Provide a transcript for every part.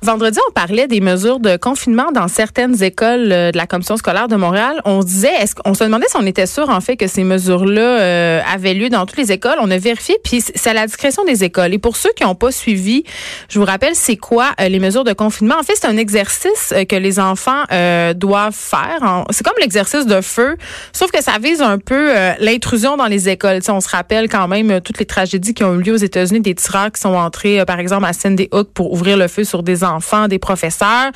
Vendredi, on parlait des mesures de confinement dans certaines écoles euh, de la commission scolaire de Montréal. On se disait, est-ce qu'on se demandait si on était sûr en fait que ces mesures-là euh, avaient lieu dans toutes les écoles. On a vérifié, puis c'est à la discrétion des écoles. Et pour ceux qui n'ont pas suivi, je vous rappelle, c'est quoi euh, les mesures de confinement? En fait, c'est un exercice que les enfants doivent faire. C'est comme l'exercice de feu, sauf que ça vise un peu l'intrusion dans les écoles. on se rappelle quand même toutes les tragédies qui ont eu lieu aux États-Unis, des tireurs qui sont entrés, par exemple, à Sandy Hook pour ouvrir le feu sur des enfants, des professeurs.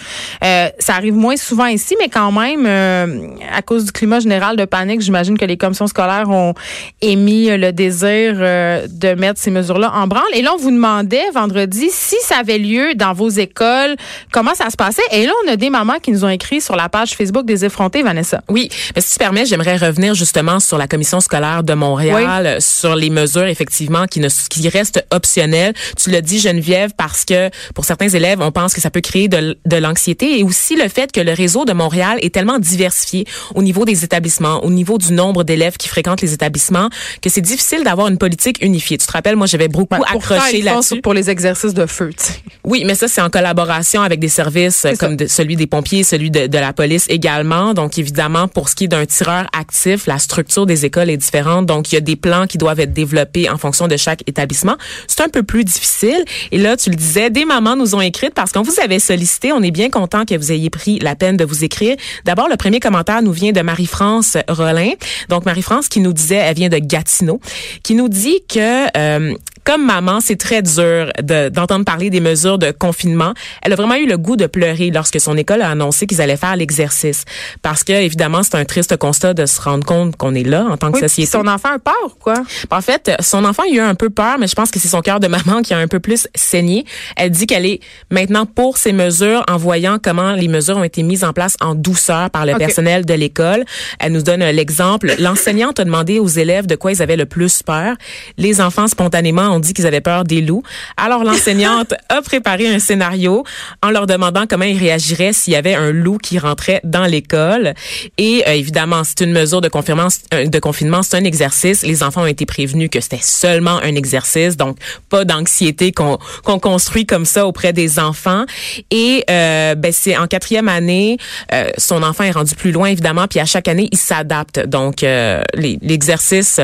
Euh, ça arrive moins souvent ici, mais quand même, euh, à cause du climat général de panique, j'imagine que les commissions scolaires ont émis le désir euh, de mettre ces mesures-là en branle. Et là, on vous demandait vendredi si ça avait lieu dans vos écoles, comment ça se passait. Et là, on a des mamans qui nous ont écrit sur la page Facebook des effrontés, Vanessa. Oui, mais si tu permets, j'aimerais revenir justement sur la commission scolaire de Montréal, sur les mesures effectivement qui ne qui restent optionnelles. Tu l'as dit Geneviève parce que pour certains élèves, on pense que ça peut créer de, de l'anxiété et aussi le fait que le réseau de Montréal est tellement diversifié au niveau des établissements, au niveau du nombre d'élèves qui fréquentent les établissements, que c'est difficile d'avoir une politique unifiée. Tu te rappelles, moi, j'avais beaucoup accroché là-dessus. Pour les exercices de feu. Oui, mais ça, c'est en collaboration avec des services comme celui des pompiers, celui de, de, la police également. Donc, évidemment, pour ce qui est d'un tireur actif, la structure des écoles est différente. Donc, il y a des plans qui doivent être développés en fonction de chaque établissement. C'est un peu plus difficile. Et là, tu le disais, des mamans nous ont écrit parce qu'on vous avait sollicité. On est bien content que vous ayez pris la peine de vous écrire. D'abord, le premier commentaire nous vient de Marie-France Rollin. Donc, Marie-France qui nous disait, elle vient de Gatineau, qui nous dit que euh, comme maman, c'est très dur d'entendre parler des mesures de confinement. Elle a vraiment eu le goût de pleurer lorsque son école a annoncé qu'ils allaient faire l'exercice. Parce que, évidemment, c'est un triste constat de se rendre compte qu'on est là en tant que oui, société. Son enfant a peur, quoi? En fait, son enfant a eu un peu peur, mais je pense que c'est son cœur de maman qui a un peu plus saigné. Elle dit qu'elle est maintenant pour ces mesures en voyant comment les mesures ont été mises en place en douceur par le personnel de l'école. Elle nous donne l'exemple. L'enseignante a demandé aux élèves de quoi ils avaient le plus peur. Les enfants, spontanément, ont dit qu'ils avaient peur des loups. Alors l'enseignante a préparé un scénario en leur demandant comment ils réagiraient s'il y avait un loup qui rentrait dans l'école. Et euh, évidemment, c'est une mesure de confinement, euh, de confinement, c'est un exercice. Les enfants ont été prévenus que c'était seulement un exercice, donc pas d'anxiété qu'on construit comme ça auprès des enfants. Et euh, ben c'est en quatrième année, euh, son enfant est rendu plus loin évidemment, puis à chaque année il s'adapte. Donc l'exercice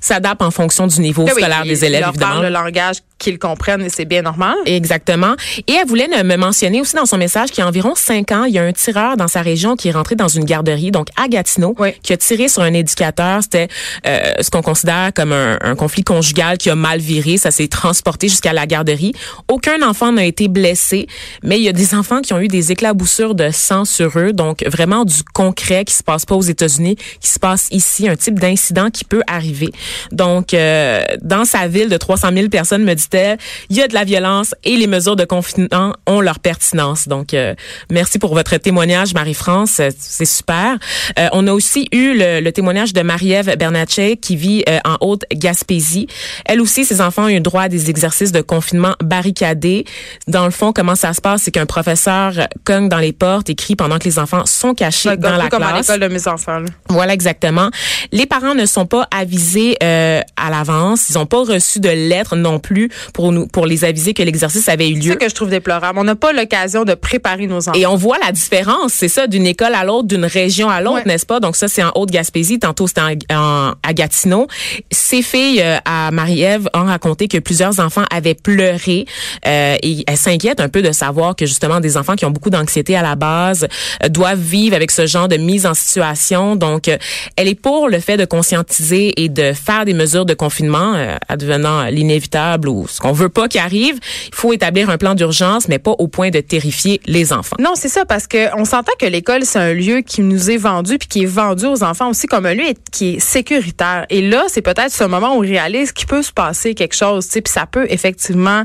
s'adapte en fonction du niveau ben scolaire des élèves évidemment le langage qu'ils comprennent et c'est bien normal. Exactement. Et elle voulait me mentionner aussi dans son message qu'il y a environ cinq ans, il y a un tireur dans sa région qui est rentré dans une garderie, donc à Gatineau, qui a tiré sur un éducateur. C'était euh, ce qu'on considère comme un, un, conflit conjugal qui a mal viré. Ça s'est transporté jusqu'à la garderie. Aucun enfant n'a été blessé, mais il y a des enfants qui ont eu des éclaboussures de sang sur eux. Donc vraiment du concret qui se passe pas aux États-Unis, qui se passe ici, un type d'incident qui peut arriver. Donc euh, dans sa ville de 300 000 personnes, me il y a de la violence et les mesures de confinement ont leur pertinence. Donc, euh, merci pour votre témoignage, Marie-France. Euh, c'est super. Euh, on a aussi eu le, témoignage de Marie-Ève Bernatchez qui vit en Haute-Gaspésie. Elle aussi, ses enfants ont eu droit à des exercices de confinement barricadés. Dans le fond, comment ça se passe, c'est qu'un professeur cogne dans les portes et crie pendant que les enfants sont cachés dans la comme classe. à l'école de mes enfants. Voilà, exactement. Les parents ne sont pas avisés à l'avance. Ils n'ont pas reçu de lettres non plus pour nous pour les aviser que l'exercice avait eu lieu. C'est ça que je trouve déplorable. On n'a pas l'occasion de préparer nos enfants. Et on voit la différence, c'est ça, d'une école à l'autre, d'une région à l'autre, n'est-ce pas? Donc ça, c'est en Haute-Gaspésie. Tantôt, c'était en, à Gatineau. Ces filles euh, à Marie-Ève ont raconté que plusieurs enfants avaient pleuré euh, et elles s'inquiètent un peu de savoir que justement des enfants qui ont beaucoup d'anxiété à la base euh, doivent vivre avec ce genre de mise en situation. Donc, elle est pour le fait de conscientiser et de faire des mesures de confinement advenant l'inévitable ou ce qu'on veut pas qu'il arrive. Il faut établir un plan d'urgence, mais pas au point de terrifier les enfants. Non, c'est ça, parce que on s'entend que l'école, c'est un lieu qui nous est vendu, puis qui est vendu aux enfants aussi comme un lieu qui est sécuritaire. Et là, c'est peut-être ce moment où on réalise qu'il peut se passer quelque chose, puis ça peut effectivement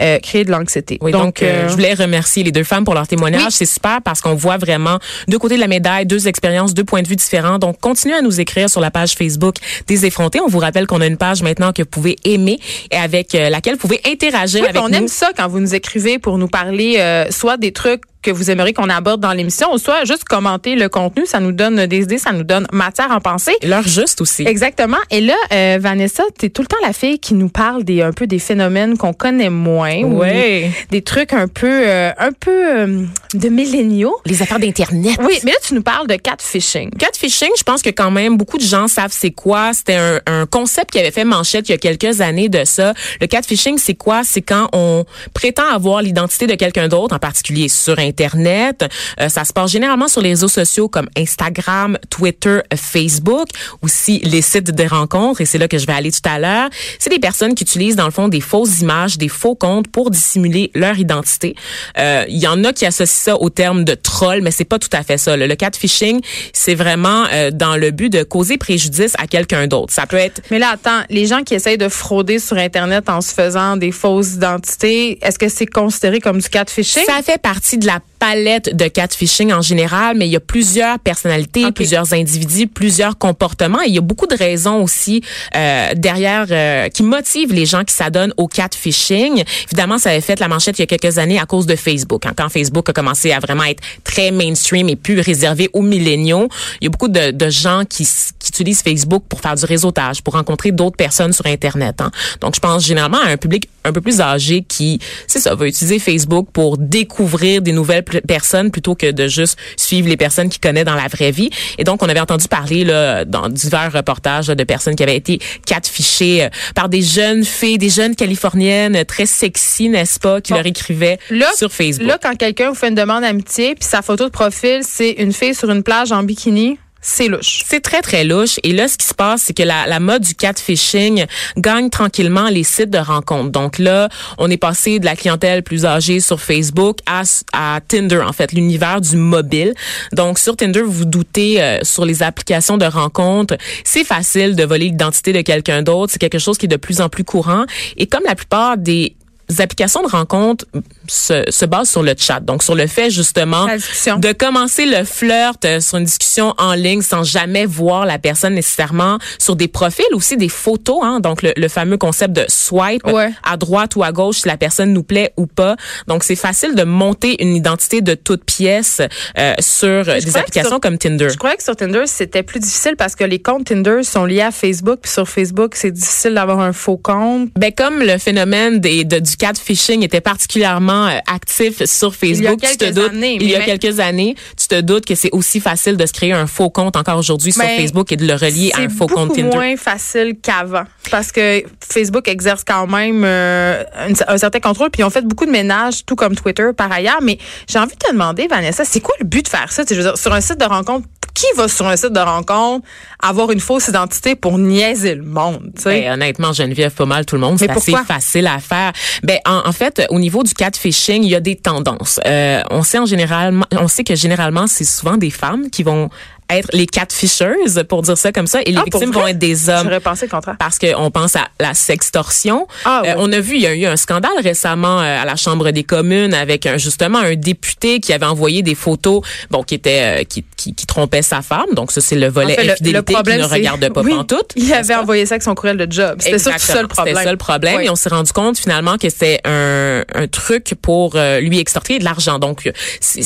euh, créer de l'anxiété. Oui, donc, euh, euh, je voulais remercier les deux femmes pour leur témoignage. C'est super parce qu'on voit vraiment deux côtés de la médaille, deux expériences, deux points de vue différents. Donc, continuez à nous écrire sur la page Facebook des effrontés. On vous rappelle qu'on a une page maintenant que vous pouvez aimer et avec laquelle vous pouvez interagir avec on aime ça quand vous nous écrivez pour nous parler euh, soit des trucs que vous aimeriez qu'on aborde dans l'émission, ou soit juste commenter le contenu, ça nous donne des idées, ça nous donne matière à penser. L'heure juste aussi. Exactement. Et là, euh, Vanessa, tu es tout le temps la fille qui nous parle des un peu des phénomènes qu'on connaît moins, ouais. des, trucs un peu euh, un peu euh, de milléniaux. Les affaires d'internet. Oui, mais là tu nous parles de catfishing. Catfishing, je pense que quand même beaucoup de gens savent c'est quoi. C'était un, un concept qui avait fait manchette il y a quelques années de ça. Le catfishing, c'est quoi? C'est quand on prétend avoir l'identité de quelqu'un d'autre, en particulier sur Internet Internet. Euh, ça se passe généralement sur les réseaux sociaux comme Instagram, Twitter, Facebook, aussi les sites de rencontres, et c'est là que je vais aller tout à l'heure. C'est des personnes qui utilisent dans le fond des fausses images, des faux comptes pour dissimuler leur identité. Euh, il y en a qui associent ça au terme de troll, mais c'est pas tout à fait ça. Le, le catfishing, c'est vraiment euh, dans le but de causer préjudice à quelqu'un d'autre. Ça peut être... Mais là, attends, les gens qui essayent de frauder sur Internet en se faisant des fausses identités, est-ce que c'est considéré comme du catfishing? Ça fait partie de la that palette de catfishing en général, mais il y a plusieurs personnalités, plusieurs individus, plusieurs comportements. Et il y a beaucoup de raisons aussi euh, derrière euh, qui motivent les gens qui s'adonnent au catfishing. Évidemment, ça avait fait la manchette il y a quelques années à cause de Facebook. Hein, quand Facebook a commencé à vraiment être très mainstream et plus réservé aux milléniaux, il y a beaucoup de, de gens qui, qui, utilisent Facebook pour faire du réseautage, pour rencontrer d'autres personnes sur Internet. Hein. Donc, je pense généralement à un public un peu plus âgé qui, c'est ça, va utiliser Facebook pour découvrir des nouvelles personnes plutôt que de juste suivre les personnes qu'il connaît dans la vraie vie. Et donc, on avait entendu parler là, dans divers reportages de personnes qui avaient été catfishées euh, par des jeunes filles, des jeunes californiennes très sexy, n'est-ce pas, qui leur écrivaient sur Facebook. Là, quand quelqu'un vous fait une demande d'amitié, puis sa photo de profil, c'est une fille sur une plage en bikini, c'est louche. C'est très, très louche. Et là, ce qui se passe, c'est que la, la mode du catfishing gagne tranquillement les sites de rencontres. Donc là, on est passé de la clientèle plus âgée sur Facebook à, à Tinder, en fait, l'univers du mobile. Donc sur Tinder, vous doutez, euh, sur les applications de rencontres, c'est facile de voler l'identité de quelqu'un d'autre. C'est quelque chose qui est de plus en plus courant. Et comme la plupart des applications de rencontres se, se basent sur le chat. Donc, sur le fait, justement, de commencer le flirt euh, sur une discussion en ligne sans jamais voir la personne nécessairement sur des profils, aussi des photos. Hein, donc, le, fameux concept de swipe à droite ou à gauche si la personne nous plaît ou pas. Donc, c'est facile de monter une identité de toute pièce euh, sur des applications comme Tinder. Je croyais que sur Tinder, c'était plus difficile parce que les comptes Tinder sont liés à Facebook. Puis sur Facebook, c'est difficile d'avoir un faux compte. Ben, comme le phénomène des, de, du catfishing était particulièrement euh, actif sur Facebook, il y a quelques années, il y a quelques années, tu te doutes que c'est aussi facile de se créer un faux compte encore aujourd'hui sur Facebook et de le relier à un faux compte Tinder. C'est moins facile qu'avant parce que Facebook exerce quand même euh, un, certain contrôle puis ils ont fait beaucoup de ménage tout comme Twitter par ailleurs, mais j'ai envie de te demander Vanessa, c'est quoi le but de faire ça? Je veux dire, sur un site de rencontre qui va sur un site de rencontre avoir une fausse identité pour niaiser le monde? Ben, honnêtement, Geneviève, pas mal tout le monde. C'est assez facile à faire. Ben, en, fait, au niveau du il y a des tendances. Euh, on sait en général, on sait que généralement, c'est souvent des femmes qui vont être les catfishers, pour dire ça comme ça, et les ah, victimes vont être des hommes. J'aurais pensé le contraire. Parce qu'on pense à la sextorsion. Ah, euh, on a vu, il y a eu un scandale récemment euh, à la Chambre des communes avec un, justement un député qui avait envoyé des photos, bon, qui était, euh, qui, qui, qui, trompait sa femme. Donc ça, c'est le volet en infidélité qui ne regarde pas oui, tout. Il avait envoyé ça avec son courriel de job. C'était ça, le problème. C'était ça le problème. Et on s'est rendu compte finalement que c'était un, un truc pour lui extorquer de l'argent. Donc,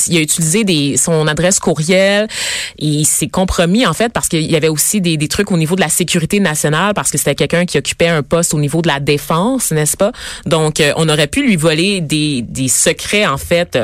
il a utilisé des, son adresse courriel. Et s'est compromis en fait parce qu'il y avait aussi des, des, trucs au niveau de la sécurité nationale parce que c'était quelqu'un qui occupait un poste au niveau de la défense, n'est-ce pas? Donc euh, on aurait pu lui voler des, des secrets en fait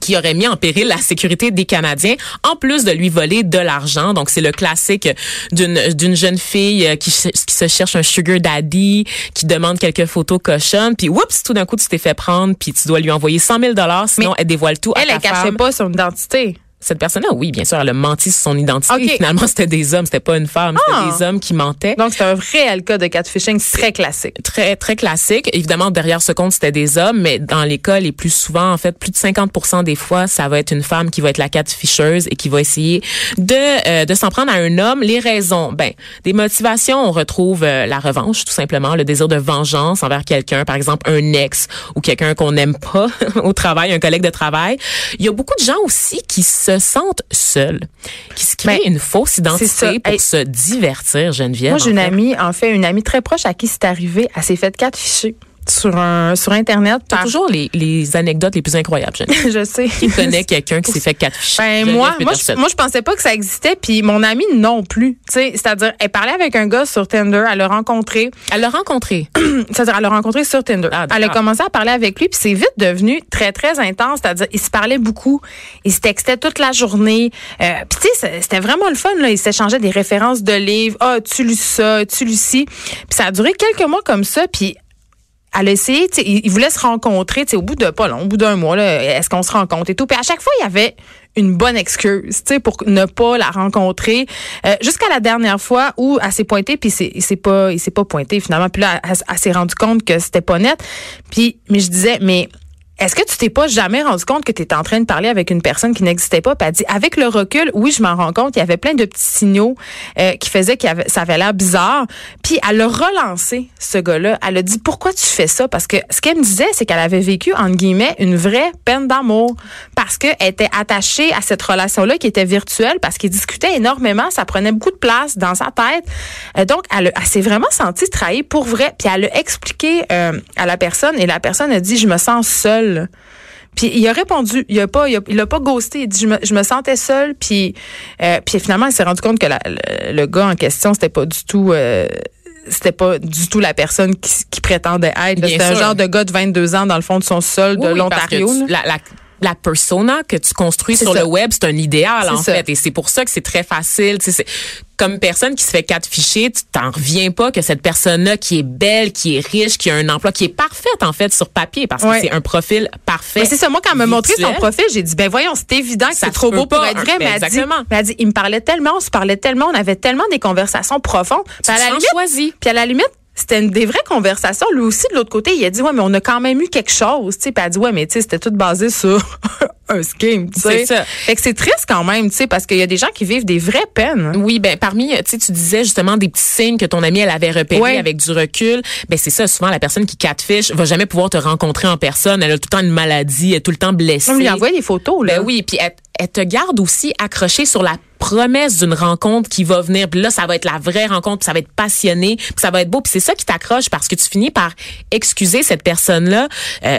qui aurait mis en péril la sécurité des Canadiens, en plus de lui voler de l'argent. Donc, c'est le classique d'une d'une jeune fille euh, qui, qui se cherche un sugar daddy, qui demande quelques photos cochonnes, puis oups, tout d'un coup, tu t'es fait prendre, puis tu dois lui envoyer 100 000 sinon elle dévoile tout elle, à ta Elle, elle cachait pas son identité cette personne-là, oui, bien sûr, elle a menti sur son identité. Finalement, c'était des hommes, c'était pas une femme, c'était ah! des hommes qui mentaient. Donc, c'est un réel cas de catfishing très classique. Très, très classique. Évidemment, derrière ce compte, c'était des hommes, mais dans les cas les plus souvent, en fait, plus de 50 des fois, ça va être une femme qui va être la catfisheuse et qui va essayer de, euh, de s'en prendre à un homme. Les raisons, ben, des motivations, on retrouve euh, la revanche, tout simplement, le désir de vengeance envers quelqu'un, par exemple, un ex ou quelqu'un qu'on n'aime pas au travail, un collègue de travail. Il y a beaucoup de gens aussi qui se se sentent seuls, qui se créent ben, une fausse identité pour se divertir, Geneviève. Moi, j'ai une amie, en fait, une amie très proche à qui c'est arrivé, elle s'est faite quatre fichiers. Sur un sur internet. Par... toujours les, les anecdotes les plus incroyables. je sais. Qui connaît quelqu'un qui s'est fait quatre Ben moi, moi je, moi je pensais pas que ça existait, puis mon amie non plus. Tu sais, c'est-à-dire elle parlait avec un gars sur Tinder, elle l'a rencontré. Elle l'a rencontré. c'est-à-dire elle l'a rencontré sur Tinder. Ah, elle a commencé à parler avec lui, puis c'est vite devenu très très intense. C'est-à-dire ils se parlaient beaucoup, ils se textaient toute la journée. Euh, puis tu sais, c'était vraiment le fun là. Ils s'échangeaient des références de livres. Ah, tu lu ça, tu lu ci? Puis ça a duré quelques mois comme ça, puis elle a essayé, il voulait se rencontrer, au bout de pas long, au bout d'un mois, est-ce qu'on se rencontre et tout. Puis à chaque fois, il y avait une bonne excuse, tu pour ne pas la rencontrer. Euh, jusqu'à la dernière fois où elle s'est pointée, puis il s'est pas, il s'est pas pointé finalement. Puis là, elle, elle s'est rendue compte que c'était pas net. Puis, mais je disais, mais est-ce que tu t'es pas jamais rendu compte que tu étais en train de parler avec une personne qui n'existait pas? Puis elle dit, avec le recul, oui, je m'en rends compte, il y avait plein de petits signaux euh, qui faisaient que ça avait l'air bizarre. Puis elle a relancé ce gars-là. Elle a dit, pourquoi tu fais ça? Parce que ce qu'elle me disait, c'est qu'elle avait vécu, entre guillemets, une vraie peine d'amour. Parce qu'elle était attachée à cette relation-là qui était virtuelle, parce qu'ils discutaient énormément, ça prenait beaucoup de place dans sa tête. Euh, donc, elle, s'est vraiment sentie trahie pour vrai. Puis elle a expliqué euh, à la personne, et la personne a dit, je me sens seule puis il a répondu, il a pas, il a, pas ghosté. Il dit je me, sentais seule. Puis, euh, puis finalement, il s'est rendu compte que le, gars en question, c'était pas du tout. Euh, c'était pas du tout la personne qui, prétendait être. C'était un genre de gars de 22 ans dans le fond de son sol de l'Ontario. La, la, la persona que tu construis sur le web, c'est un idéal en fait, et c'est pour ça que c'est très facile. Comme personne qui se fait quatre fichiers, tu t'en reviens pas que cette personne-là qui est belle, qui est riche, qui a un emploi, qui est parfaite en fait sur papier parce que c'est un profil parfait. c'est ça. Moi, quand elle m'a montré son profil, j'ai dit ben voyons, c'est évident que c'est trop beau pour être vrai. Mais elle, dit, elle dit, il me parlait tellement, on se parlait tellement, on avait tellement des conversations profondes. Tu puis à la limite, Puis à la limite, c'était des vraies conversations. Lui aussi, de l'autre côté, il a dit, ouais, mais on a quand même eu quelque chose, tu sais. Puis elle a dit, ouais, mais tu sais, c'était tout basé sur un scheme, tu sais. C'est ça. Fait que c'est triste quand même, tu sais, parce qu'il y a des gens qui vivent des vraies peines. Oui, ben parmi, tu sais, tu disais justement des petits signes que ton amie, elle avait repérés avec du recul. Ben c'est ça, souvent, la personne qui catfish va jamais pouvoir te rencontrer en personne. Elle a tout le temps une maladie, elle est tout le temps blessée. On lui envoie des photos, là. Ben oui, puis elle, elle te garde aussi accrochée sur la promesse d'une rencontre qui va venir. Puis là, ça va être la vraie rencontre, puis ça va être passionné, puis ça va être beau. Puis c'est ça qui t'accroche parce que tu finis par excuser cette personne-là. Euh,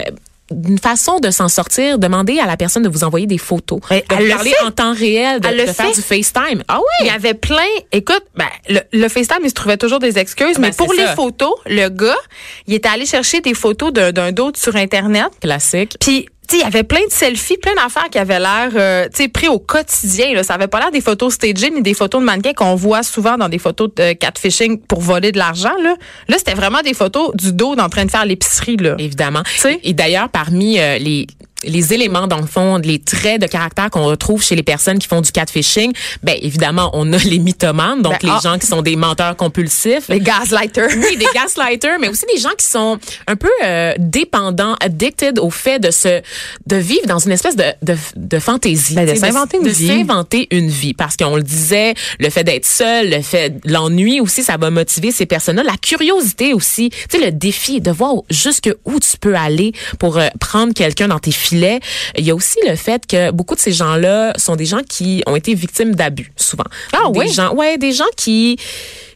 d'une façon de s'en sortir, demander à la personne de vous envoyer des photos, de parler en temps réel, de, faire du FaceTime. Ah oui. Il y avait plein. Écoute, ben, le, FaceTime, il se trouvait toujours des excuses, ben, mais pour les photos, le gars, il était allé chercher des photos d'un d'autre sur internet. Classique. Puis il y avait plein de selfies, plein d'affaires qui avaient l'air euh, pris au quotidien. Là. Ça avait pas l'air des photos stagées ni des photos de mannequins qu'on voit souvent dans des photos de catfishing pour voler de l'argent. Là, là c'était vraiment des photos du dos en train de faire l'épicerie. là. Évidemment. Et d'ailleurs, parmi euh, les les éléments dans le fond, les traits de caractère qu'on retrouve chez les personnes qui font du catfishing, ben évidemment, on a les mythomanes, donc ben, les ah. gens qui sont des menteurs compulsifs, les gaslighters. Oui, des gaslighters, mais aussi des gens qui sont un peu euh, dépendants, addicted au fait de se de vivre dans une espèce de de, de fantaisie, ben, de s'inventer une vie, de s'inventer une vie. Parce qu'on le disait, le fait d'être seul, le fait l'ennui aussi ça va motiver ces personnes-là, la curiosité aussi, tu sais le défi de voir jusque où tu peux aller pour euh, prendre quelqu'un dans tes il y a aussi le fait que beaucoup de ces gens-là sont des gens qui ont été victimes d'abus, souvent. Ah des oui? Gens, ouais, des gens qui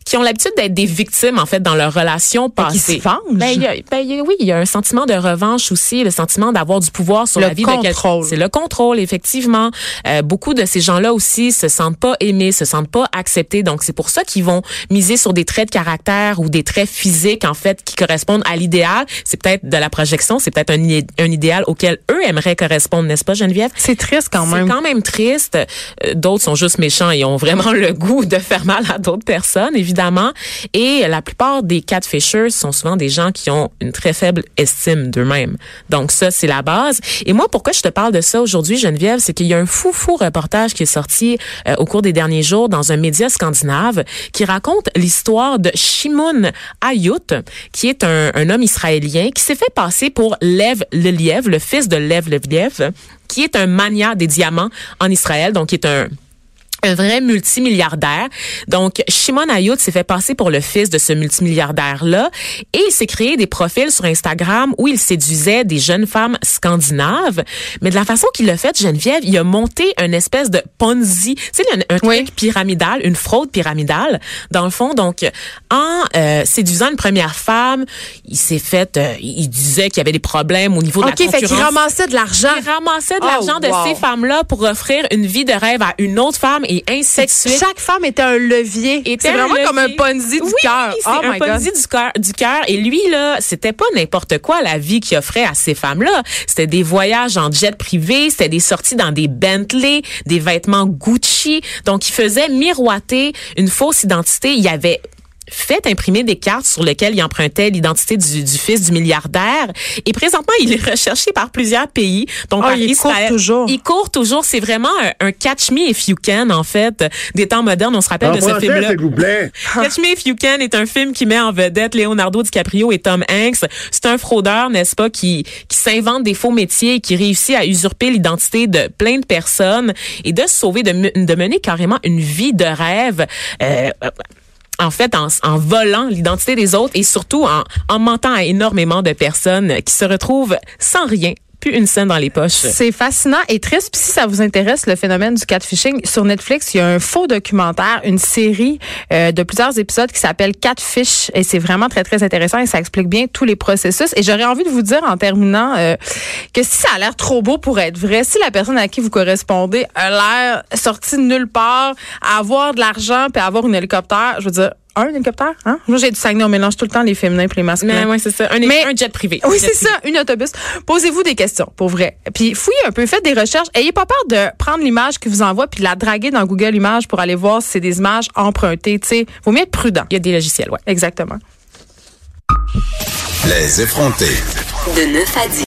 qui ont l'habitude d'être des victimes en fait dans leur relation passée. Qui se ben, ben oui, il y a un sentiment de revanche aussi, le sentiment d'avoir du pouvoir sur la vie de quelqu'un. C'est le contrôle effectivement. Euh, beaucoup de ces gens-là aussi se sentent pas aimés, se sentent pas acceptés. Donc c'est pour ça qu'ils vont miser sur des traits de caractère ou des traits physiques en fait qui correspondent à l'idéal. C'est peut-être de la projection, c'est peut-être un, un idéal auquel eux aimeraient correspondre, n'est-ce pas Geneviève? C'est triste quand même. C'est quand même triste. Euh, d'autres sont juste méchants et ont vraiment le goût de faire mal à d'autres personnes évidemment évidemment. Et la plupart des catfishers sont souvent des gens qui ont une très faible estime d'eux-mêmes. Donc ça, c'est la base. Et moi, pourquoi je te parle de ça aujourd'hui, Geneviève, c'est qu'il y a un fou fou reportage qui est sorti euh, au cours des derniers jours dans un média scandinave qui raconte l'histoire de Shimon Ayut, qui est un, un homme israélien qui s'est fait passer pour Lev Leliev, le fils de Lev Leliev, qui est un mania des diamants en Israël, donc qui est un un vrai multimilliardaire. Donc, Shimon Ayut s'est fait passer pour le fils de ce multimilliardaire-là et il s'est créé des profils sur Instagram où il séduisait des jeunes femmes scandinaves. Mais de la façon qu'il l'a fait, Geneviève, il a monté une espèce de Ponzi, tu sais, un, truc pyramidal, une fraude pyramidale, dans le fond. Donc, en euh, séduisant une première femme, il s'est fait, euh, il disait qu'il y avait des problèmes au niveau de la concurrence. OK, fait qu'il ramassait de l'argent. Il ramassait de l'argent de oh, ces femmes-là pour offrir une vie de rêve à une autre femme et ainsi de suite. Chaque femme était un levier. C'est vraiment comme un Ponzi du cœur. oh un Ponzi du cœur. Du cœur. Et lui là, c'était pas n'importe quoi la vie qu'il offrait à ces femmes-là. C'était des voyages en jet privé, c'était des sorties dans des Bentley, des vêtements Gucci. Donc il faisait miroiter une fausse identité. Il y avait fait imprimer des cartes sur lesquelles il empruntait l'identité du, du, fils du milliardaire. Et présentement, il est recherché par plusieurs pays. Donc, oh, il court toujours. Il court toujours. C'est vraiment un, catch me if you can, en fait, des temps modernes. On se rappelle de ce film-là. catch me if you can est un film qui met en vedette Leonardo DiCaprio et Tom Hanks. C'est un fraudeur, n'est-ce pas, qui, qui s'invente des faux métiers et qui réussit à usurper l'identité de plein de personnes et de se sauver, de, de mener carrément une vie de rêve. Euh, en fait, en, volant l'identité des autres et surtout en mentant à énormément de personnes qui se retrouvent sans rien une scène dans les poches. C'est fascinant et triste. Puis si ça vous intéresse, le phénomène du catfishing, sur Netflix, il y a un faux documentaire, une série euh, de plusieurs épisodes qui s'appelle Catfish et c'est vraiment très, très intéressant et ça explique bien tous les processus. Et j'aurais envie de vous dire en terminant euh, que si ça a l'air trop beau pour être vrai, si la personne à qui vous correspondez a l'air sortie de nulle part, avoir de l'argent puis avoir un hélicoptère, je veux dire, un hélicoptère, hein? Moi, j'ai du Saguenay, on mélange tout le temps les féminins et les masculins. Oui, c'est ça. Un, Mais, un jet privé. Oui, c'est ça, un autobus. Posez-vous des questions, pour vrai. Puis fouillez un peu, faites des recherches. Ayez pas peur de prendre l'image qui vous envoie puis de la draguer dans Google Images pour aller voir si c'est des images empruntées. Tu sais, faut mieux être prudent. Il y a des logiciels, ouais. Exactement. Les effrontés. De 9 à 10.